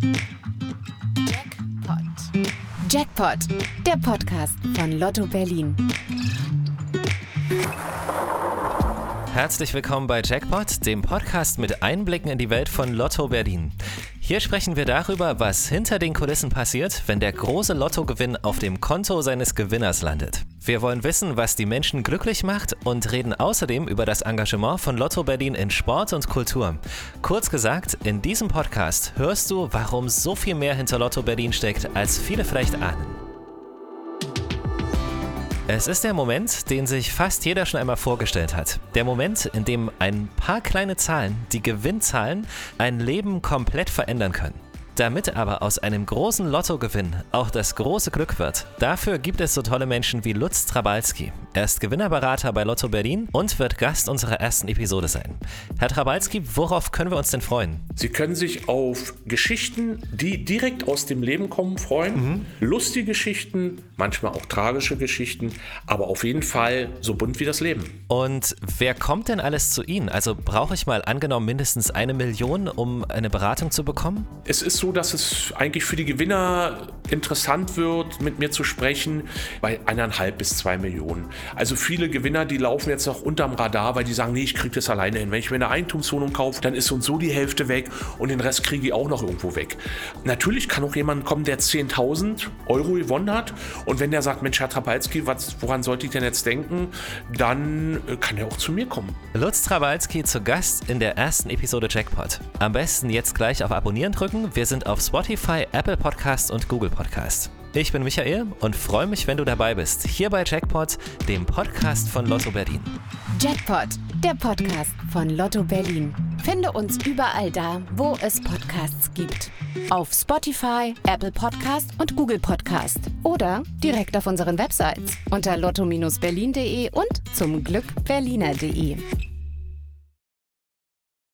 Jackpot. Jackpot, der Podcast von Lotto Berlin. Herzlich willkommen bei Jackpot, dem Podcast mit Einblicken in die Welt von Lotto Berlin. Hier sprechen wir darüber, was hinter den Kulissen passiert, wenn der große Lottogewinn auf dem Konto seines Gewinners landet. Wir wollen wissen, was die Menschen glücklich macht und reden außerdem über das Engagement von Lotto Berlin in Sport und Kultur. Kurz gesagt, in diesem Podcast hörst du, warum so viel mehr hinter Lotto Berlin steckt, als viele vielleicht ahnen. Es ist der Moment, den sich fast jeder schon einmal vorgestellt hat. Der Moment, in dem ein paar kleine Zahlen, die Gewinnzahlen, ein Leben komplett verändern können. Damit aber aus einem großen Lottogewinn auch das große Glück wird, dafür gibt es so tolle Menschen wie Lutz Trabalski. Er ist Gewinnerberater bei Lotto Berlin und wird Gast unserer ersten Episode sein. Herr Trabalski, worauf können wir uns denn freuen? Sie können sich auf Geschichten, die direkt aus dem Leben kommen, freuen. Mhm. Lustige Geschichten, manchmal auch tragische Geschichten, aber auf jeden Fall so bunt wie das Leben. Und wer kommt denn alles zu Ihnen? Also brauche ich mal angenommen mindestens eine Million, um eine Beratung zu bekommen? Es ist so, dass es eigentlich für die Gewinner interessant wird, mit mir zu sprechen, bei eineinhalb bis zwei Millionen. Also viele Gewinner, die laufen jetzt noch unterm Radar, weil die sagen, nee, ich kriege das alleine hin. Wenn ich mir eine Eigentumswohnung kaufe, dann ist und so die Hälfte weg und den Rest kriege ich auch noch irgendwo weg. Natürlich kann auch jemand kommen, der 10.000 Euro gewonnen hat und wenn der sagt, Mensch, Herr Trabalski, was, woran sollte ich denn jetzt denken, dann äh, kann er auch zu mir kommen. Lutz Trabalski zu Gast in der ersten Episode Jackpot. Am besten jetzt gleich auf Abonnieren drücken. Wir sind auf Spotify, Apple Podcast und Google Podcast. Ich bin Michael und freue mich, wenn du dabei bist, hier bei Jackpot, dem Podcast von Lotto Berlin. Jackpot, der Podcast von Lotto Berlin. Finde uns überall da, wo es Podcasts gibt. Auf Spotify, Apple Podcast und Google Podcast. Oder direkt auf unseren Websites unter lotto-berlin.de und zum Glück berliner.de.